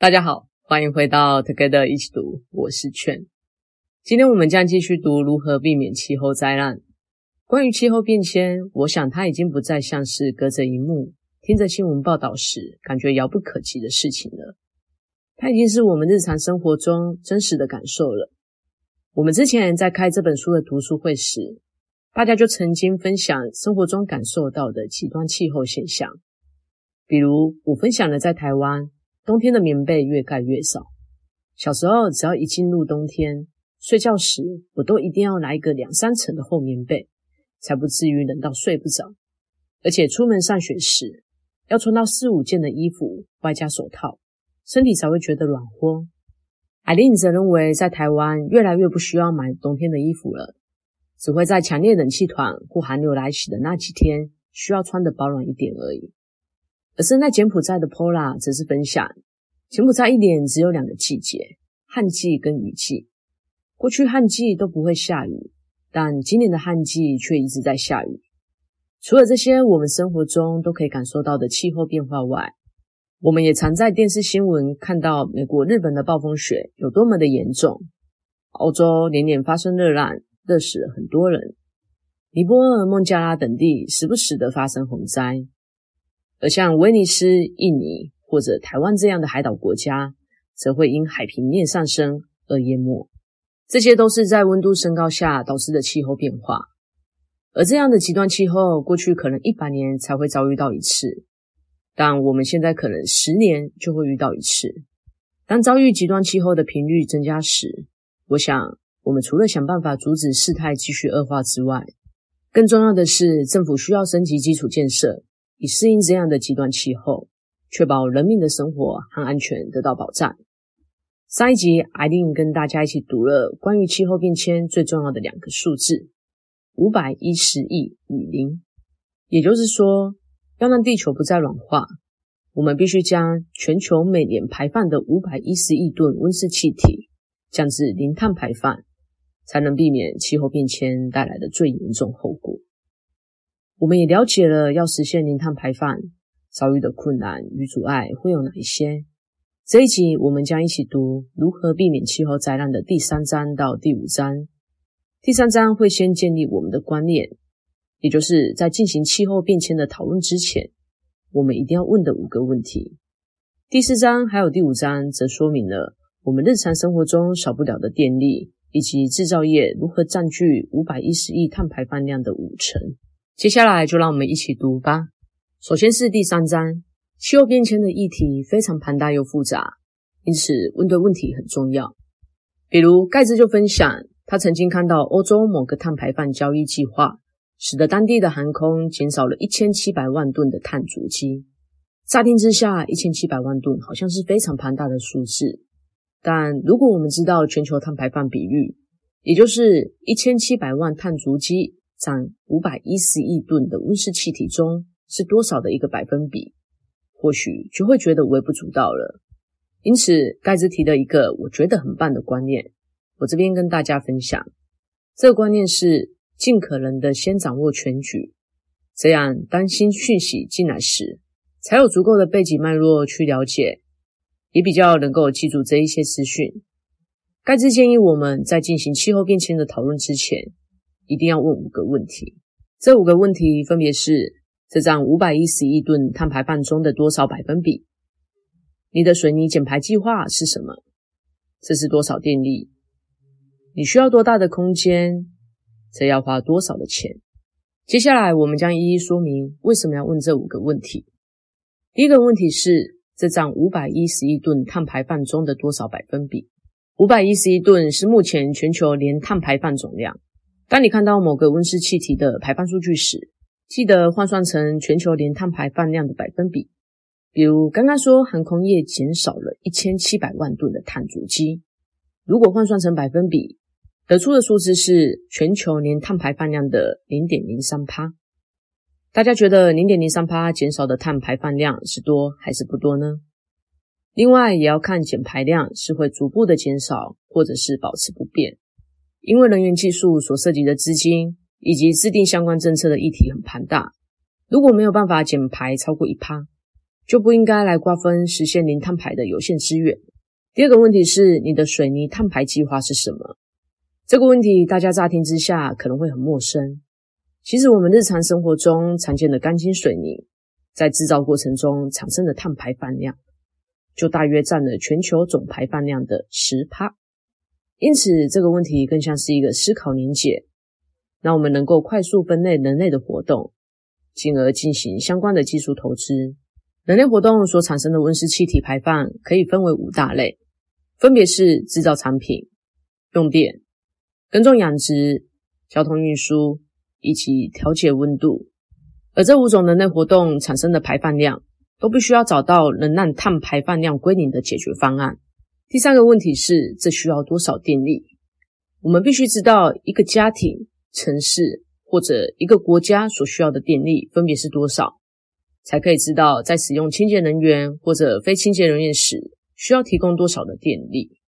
大家好，欢迎回到 Together 一起读，我是劝。今天我们将继续读如何避免气候灾难。关于气候变迁，我想它已经不再像是隔着萤幕听着新闻报道时感觉遥不可及的事情了。它已经是我们日常生活中真实的感受了。我们之前在开这本书的读书会时，大家就曾经分享生活中感受到的极端气候现象，比如我分享了在台湾。冬天的棉被越盖越少。小时候，只要一进入冬天，睡觉时我都一定要来一个两三层的厚棉被，才不至于冷到睡不着。而且出门上学时，要穿到四五件的衣服，外加手套，身体才会觉得暖和。艾琳则认为，在台湾越来越不需要买冬天的衣服了，只会在强烈冷气团或寒流来袭的那几天，需要穿得保暖一点而已。而身在柬埔寨的 Pola 则是分享，柬埔寨一年只有两个季节，旱季跟雨季。过去旱季都不会下雨，但今年的旱季却一直在下雨。除了这些我们生活中都可以感受到的气候变化外，我们也常在电视新闻看到美国、日本的暴风雪有多么的严重，欧洲年年发生热浪，热死了很多人。尼泊尔、孟加拉等地时不时的发生洪灾。而像威尼斯、印尼或者台湾这样的海岛国家，则会因海平面上升而淹没。这些都是在温度升高下导致的气候变化。而这样的极端气候，过去可能一百年才会遭遇到一次，但我们现在可能十年就会遇到一次。当遭遇极端气候的频率增加时，我想，我们除了想办法阻止事态继续恶化之外，更重要的是，政府需要升级基础建设。以适应这样的极端气候，确保人民的生活和安全得到保障。上一集，艾琳跟大家一起读了关于气候变迁最重要的两个数字：五百一十亿雨林。也就是说，要让地球不再暖化，我们必须将全球每年排放的五百一十亿吨温室气体降至零碳排放，才能避免气候变迁带来的最严重后果。我们也了解了要实现零碳排放遭遇的困难与阻碍会有哪一些。这一集我们将一起读如何避免气候灾难的第三章到第五章。第三章会先建立我们的观念，也就是在进行气候变迁的讨论之前，我们一定要问的五个问题。第四章还有第五章则说明了我们日常生活中少不了的电力以及制造业如何占据五百一十亿碳排放量的五成。接下来就让我们一起读吧。首先是第三章，气候变迁的议题非常庞大又复杂，因此问对问题很重要。比如盖兹就分享，他曾经看到欧洲某个碳排放交易计划，使得当地的航空减少了一千七百万吨的碳足迹。乍听之下，一千七百万吨好像是非常庞大的数字，但如果我们知道全球碳排放比率，也就是一千七百万碳足迹。占五百一十亿吨的温室气体中是多少的一个百分比，或许就会觉得微不足道了。因此，盖茨提的一个我觉得很棒的观念，我这边跟大家分享。这个观念是尽可能的先掌握全局，这样当新讯息进来时，才有足够的背景脉络去了解，也比较能够记住这一些资讯。盖茨建议我们在进行气候变迁的讨论之前，一定要问五个问题，这五个问题分别是：这占五百一十亿吨碳排放中的多少百分比？你的水泥减排计划是什么？这是多少电力？你需要多大的空间？这要花多少的钱？接下来我们将一一说明为什么要问这五个问题。第一个问题是：这占五百一十亿吨碳排放中的多少百分比？五百一十亿吨是目前全球年碳排放总量。当你看到某个温室气体的排放数据时，记得换算成全球年碳排放量的百分比。比如刚刚说航空业减少了一千七百万吨的碳足迹，如果换算成百分比，得出的数字是全球年碳排放量的零点零三趴。大家觉得零点零三趴减少的碳排放量是多还是不多呢？另外也要看减排量是会逐步的减少，或者是保持不变。因为能源技术所涉及的资金以及制定相关政策的议题很庞大，如果没有办法减排超过一趴，就不应该来瓜分实现零碳排的有限资源。第二个问题是，你的水泥碳排计划是什么？这个问题大家乍听之下可能会很陌生。其实我们日常生活中常见的钢筋水泥，在制造过程中产生的碳排放量，就大约占了全球总排放量的十趴。因此，这个问题更像是一个思考连结，让我们能够快速分类人类的活动，进而进行相关的技术投资。人类活动所产生的温室气体排放可以分为五大类，分别是制造产品、用电、耕种养殖、交通运输以及调节温度。而这五种人类活动产生的排放量，都必须要找到能让碳排放量归零的解决方案。第三个问题是，这需要多少电力？我们必须知道一个家庭、城市或者一个国家所需要的电力分别是多少，才可以知道在使用清洁能源或者非清洁能源时，需要提供多少的电力。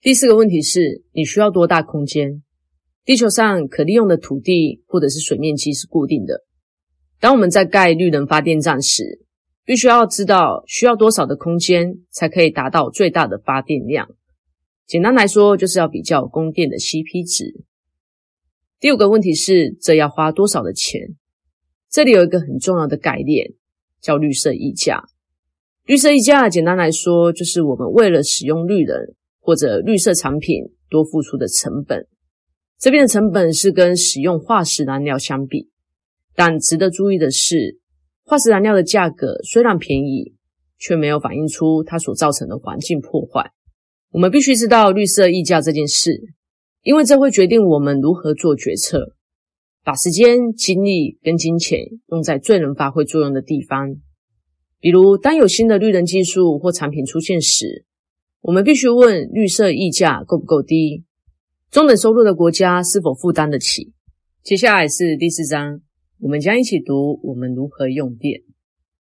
第四个问题是，你需要多大空间？地球上可利用的土地或者是水面积是固定的。当我们在盖绿能发电站时，必须要知道需要多少的空间才可以达到最大的发电量。简单来说，就是要比较供电的 CP 值。第五个问题是，这要花多少的钱？这里有一个很重要的概念，叫绿色溢价。绿色溢价简单来说，就是我们为了使用绿能或者绿色产品多付出的成本。这边的成本是跟使用化石燃料相比，但值得注意的是，化石燃料的价格虽然便宜，却没有反映出它所造成的环境破坏。我们必须知道绿色溢价这件事，因为这会决定我们如何做决策，把时间、精力跟金钱用在最能发挥作用的地方。比如，当有新的绿能技术或产品出现时，我们必须问绿色溢价够不够低，中等收入的国家是否负担得起。接下来是第四章。我们将一起读我们如何用电。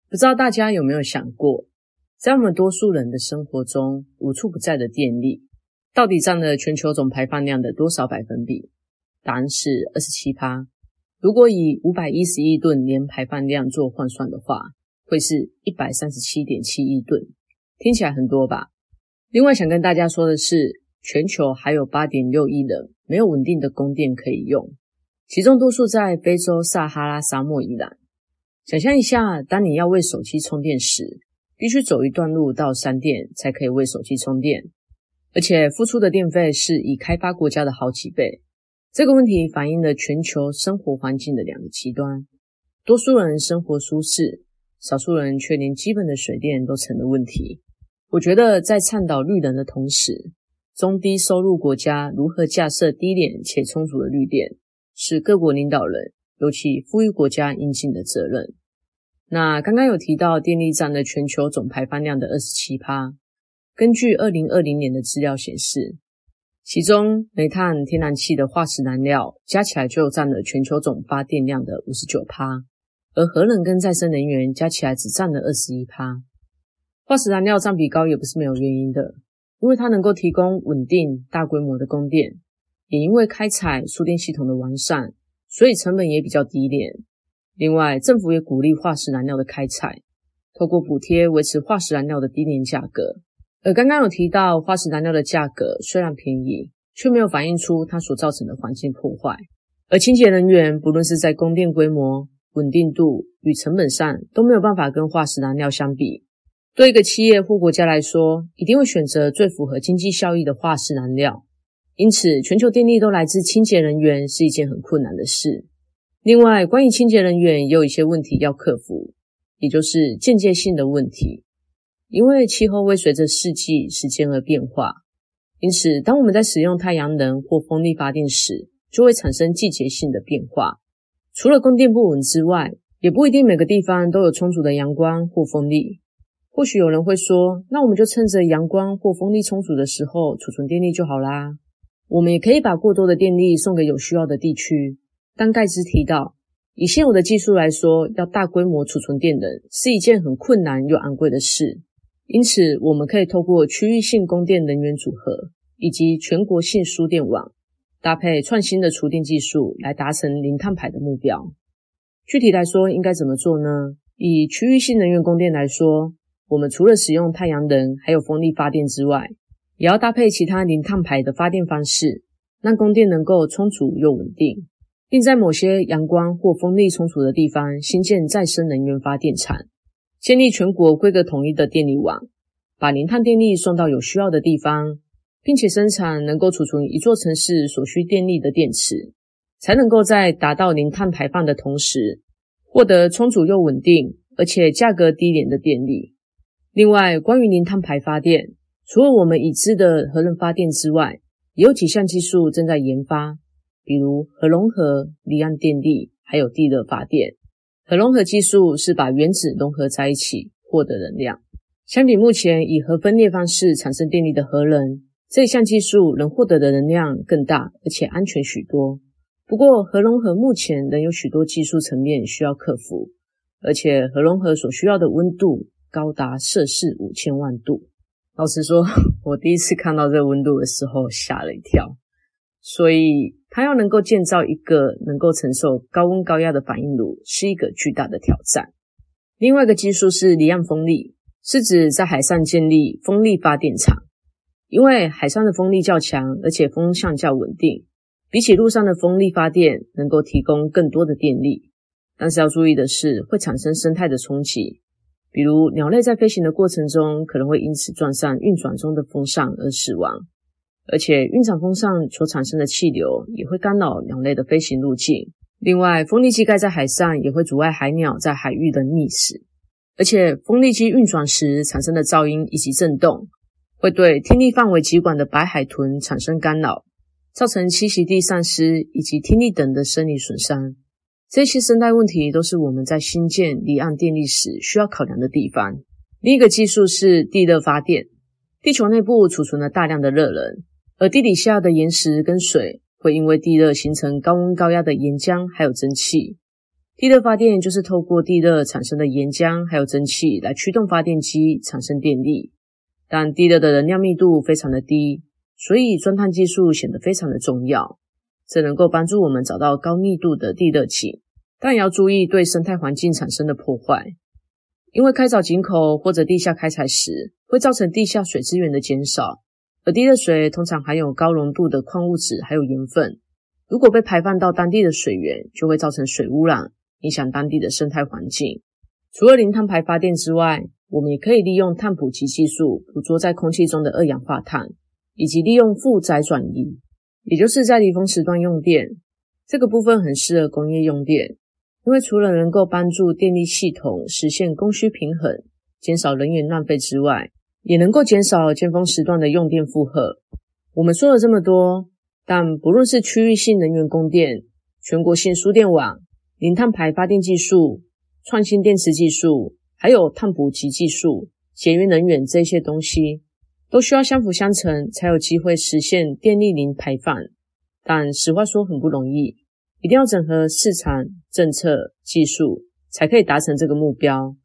不知道大家有没有想过，在我们多数人的生活中，无处不在的电力，到底占了全球总排放量的多少百分比？答案是二十七趴。如果以五百一十亿吨年排放量做换算的话，会是一百三十七点七亿吨。听起来很多吧？另外想跟大家说的是，全球还有八点六亿人没有稳定的供电可以用。其中多数在非洲撒哈拉沙漠以南。想象一下，当你要为手机充电时，必须走一段路到商店才可以为手机充电，而且付出的电费是已开发国家的好几倍。这个问题反映了全球生活环境的两个极端：多数人生活舒适，少数人却连基本的水电都成了问题。我觉得在倡导绿能的同时，中低收入国家如何架设低廉且充足的绿电？是各国领导人，尤其富裕国家应尽的责任。那刚刚有提到电力占了全球总排放量的二十七趴。根据二零二零年的资料显示，其中煤炭、天然气的化石燃料加起来就占了全球总发电量的五十九趴，而核能跟再生能源加起来只占了二十一趴。化石燃料占比高也不是没有原因的，因为它能够提供稳定、大规模的供电。也因为开采输电系统的完善，所以成本也比较低廉。另外，政府也鼓励化石燃料的开采，透过补贴维持化石燃料的低廉价格。而刚刚有提到，化石燃料的价格虽然便宜，却没有反映出它所造成的环境破坏。而清洁能源，不论是在供电规模、稳定度与成本上，都没有办法跟化石燃料相比。对一个企业或国家来说，一定会选择最符合经济效益的化石燃料。因此，全球电力都来自清洁能源是一件很困难的事。另外，关于清洁能源也有一些问题要克服，也就是间接性的问题。因为气候会随着四季、时间而变化，因此，当我们在使用太阳能或风力发电时，就会产生季节性的变化。除了供电不稳之外，也不一定每个地方都有充足的阳光或风力。或许有人会说，那我们就趁着阳光或风力充足的时候储存电力就好啦。我们也可以把过多的电力送给有需要的地区，但盖茨提到，以现有的技术来说，要大规模储存电能是一件很困难又昂贵的事。因此，我们可以透过区域性供电能源组合以及全国性输电网，搭配创新的储电技术来达成零碳排的目标。具体来说，应该怎么做呢？以区域性能源供电来说，我们除了使用太阳能还有风力发电之外，也要搭配其他零碳排的发电方式，让供电能够充足又稳定，并在某些阳光或风力充足的地方新建再生能源发电厂，建立全国规格统一的电力网，把零碳电力送到有需要的地方，并且生产能够储存一座城市所需电力的电池，才能够在达到零碳排放的同时，获得充足又稳定而且价格低廉的电力。另外，关于零碳排发电，除了我们已知的核能发电之外，也有几项技术正在研发，比如核融合、离岸电力，还有地热发电。核融合技术是把原子融合在一起获得能量，相比目前以核分裂方式产生电力的核能，这项技术能获得的能量更大，而且安全许多。不过，核融合目前仍有许多技术层面需要克服，而且核融合所需要的温度高达摄氏五千万度。老实说，我第一次看到这个温度的时候吓了一跳。所以，它要能够建造一个能够承受高温高压的反应炉，是一个巨大的挑战。另外一个技术是离岸风力，是指在海上建立风力发电厂。因为海上的风力较强，而且风向较稳定，比起陆上的风力发电，能够提供更多的电力。但是要注意的是，会产生生态的冲击。比如鸟类在飞行的过程中，可能会因此撞上运转中的风扇而死亡，而且运转风扇所产生的气流也会干扰鸟类的飞行路径。另外，风力机盖在海上也会阻碍海鸟在海域的觅食，而且风力机运转时产生的噪音以及震动，会对听力范围极广的白海豚产生干扰，造成栖息地丧失以及听力等的生理损伤。这些生态问题都是我们在新建离岸电力时需要考量的地方。另一个技术是地热发电。地球内部储存了大量的热能，而地底下的岩石跟水会因为地热形成高温高压的岩浆还有蒸汽。地热发电就是透过地热产生的岩浆还有蒸汽来驱动发电机产生电力。但地热的能量密度非常的低，所以钻探技术显得非常的重要。这能够帮助我们找到高密度的地热井，但也要注意对生态环境产生的破坏。因为开凿井口或者地下开采时，会造成地下水资源的减少，而地热水通常含有高浓度的矿物质还有盐分，如果被排放到当地的水源，就会造成水污染，影响当地的生态环境。除了零碳排发电之外，我们也可以利用碳捕集技术捕捉在空气中的二氧化碳，以及利用负载转移。也就是在离峰时段用电，这个部分很适合工业用电，因为除了能够帮助电力系统实现供需平衡，减少能源浪费之外，也能够减少尖峰时段的用电负荷。我们说了这么多，但不论是区域性能源供电、全国性输电网、零碳排发电技术、创新电池技术，还有碳捕集技术、节约能源这些东西。都需要相辅相成，才有机会实现电力零排放。但实话说很不容易，一定要整合市场、政策、技术，才可以达成这个目标。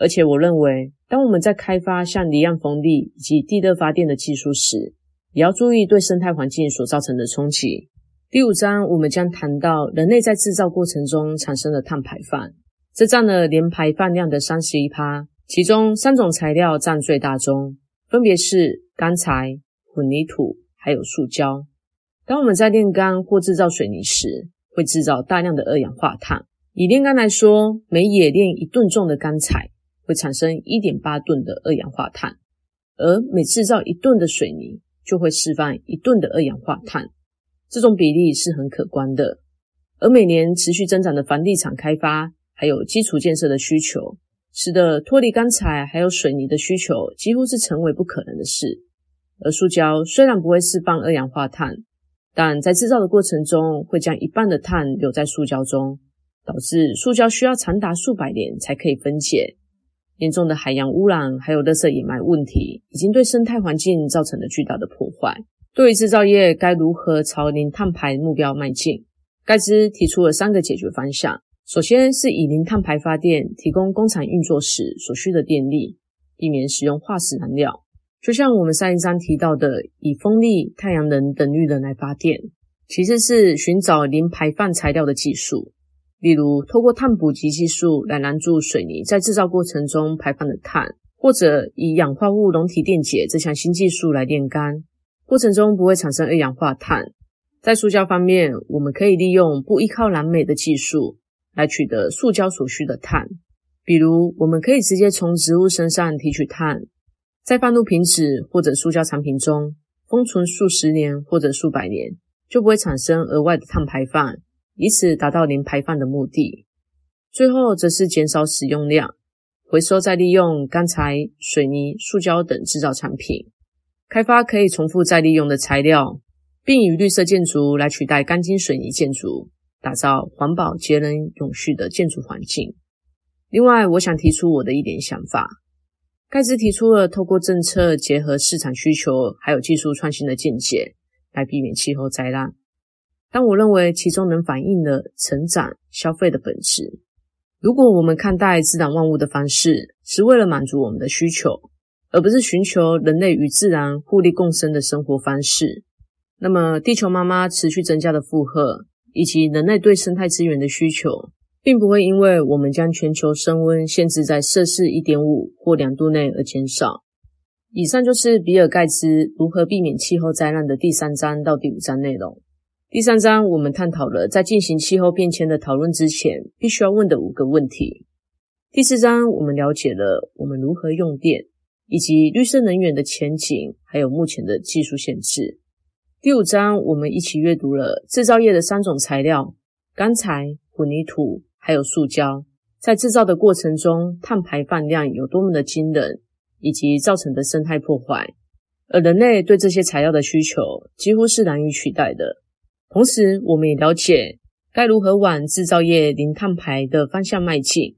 而且我认为，当我们在开发像离岸风力以及地热发电的技术时，也要注意对生态环境所造成的冲击。第五章我们将谈到人类在制造过程中产生的碳排放，这占了年排放量的三十一趴，其中三种材料占最大宗。分别是钢材、混凝土，还有塑胶。当我们在炼钢或制造水泥时，会制造大量的二氧化碳。以炼钢来说，每冶炼一吨重的钢材，会产生一点八吨的二氧化碳；而每制造一吨的水泥，就会释放一吨的二氧化碳。这种比例是很可观的。而每年持续增长的房地产开发，还有基础建设的需求。使得脱离钢材还有水泥的需求几乎是成为不可能的事。而塑胶虽然不会释放二氧化碳，但在制造的过程中会将一半的碳留在塑胶中，导致塑胶需要长达数百年才可以分解。严重的海洋污染还有垃圾掩埋问题，已经对生态环境造成了巨大的破坏。对于制造业该如何朝零碳排目标迈进，盖兹提出了三个解决方向。首先是以零碳排发电提供工厂运作时所需的电力，避免使用化石燃料。就像我们上一章提到的，以风力、太阳能等绿能来发电，其次是寻找零排放材料的技术，例如透过碳捕集技术来拦住水泥在制造过程中排放的碳，或者以氧化物溶体电解这项新技术来炼钢，过程中不会产生二氧化碳。在塑胶方面，我们可以利用不依靠燃煤的技术来取得塑胶所需的碳，比如我们可以直接从植物身上提取碳，在放入瓶子或者塑胶产品中封存数十年或者数百年，就不会产生额外的碳排放，以此达到零排放的目的。最后则是减少使用量，回收再利用钢材、水泥、塑胶等制造产品，开发可以重复再利用的材料。并以绿色建筑来取代钢筋水泥建筑，打造环保、节能、永续的建筑环境。另外，我想提出我的一点想法。盖茨提出了透过政策结合市场需求，还有技术创新的见解，来避免气候灾难。但我认为其中能反映了成长、消费的本质。如果我们看待自然万物的方式是为了满足我们的需求，而不是寻求人类与自然互利共生的生活方式。那么，地球妈妈持续增加的负荷，以及人类对生态资源的需求，并不会因为我们将全球升温限制在摄氏一点五或两度内而减少。以上就是比尔盖茨如何避免气候灾难的第三章到第五章内容。第三章我们探讨了在进行气候变迁的讨论之前，必须要问的五个问题。第四章我们了解了我们如何用电，以及绿色能源的前景，还有目前的技术限制。第五章，我们一起阅读了制造业的三种材料：钢材、混凝土，还有塑胶。在制造的过程中，碳排放量有多么的惊人，以及造成的生态破坏。而人类对这些材料的需求几乎是难以取代的。同时，我们也了解该如何往制造业零碳排的方向迈进。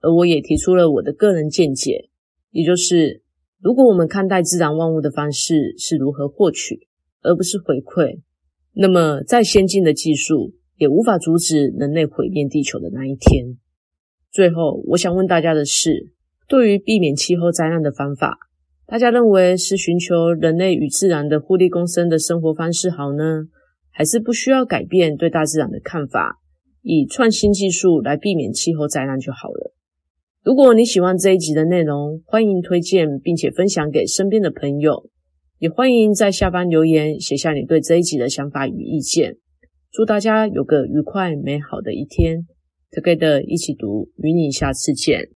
而我也提出了我的个人见解，也就是如果我们看待自然万物的方式是如何获取。而不是回馈，那么再先进的技术也无法阻止人类毁灭地球的那一天。最后，我想问大家的是：对于避免气候灾难的方法，大家认为是寻求人类与自然的互利共生的生活方式好呢，还是不需要改变对大自然的看法，以创新技术来避免气候灾难就好了？如果你喜欢这一集的内容，欢迎推荐并且分享给身边的朋友。也欢迎在下方留言，写下你对这一集的想法与意见。祝大家有个愉快美好的一天。Together 一起读，与你下次见。